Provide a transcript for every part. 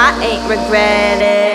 I ain't regretting.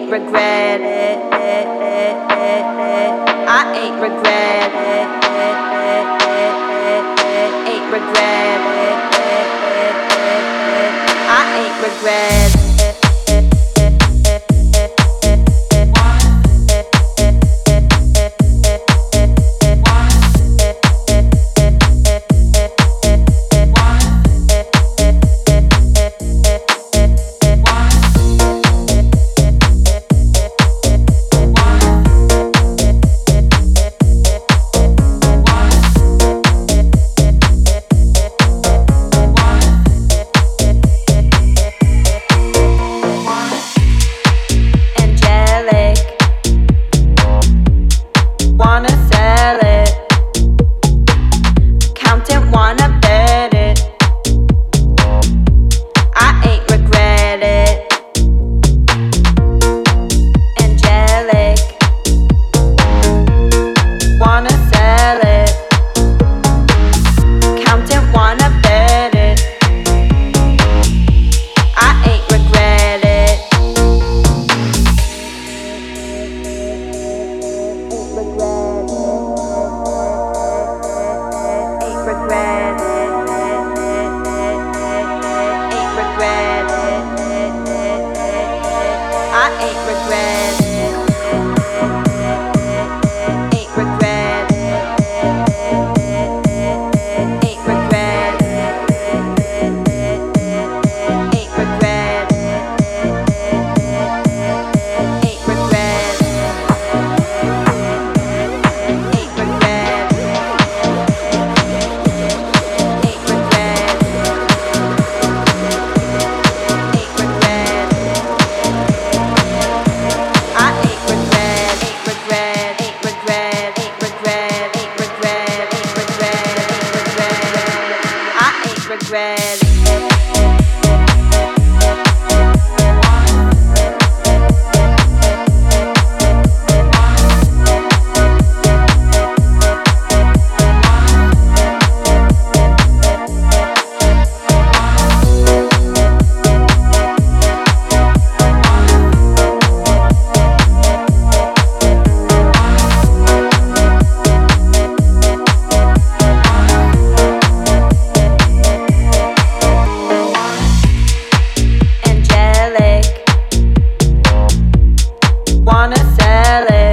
ain't regret it. I ain't regret it. Ain't regret it. I ain't regret it. Ain't regret. wanna sell it.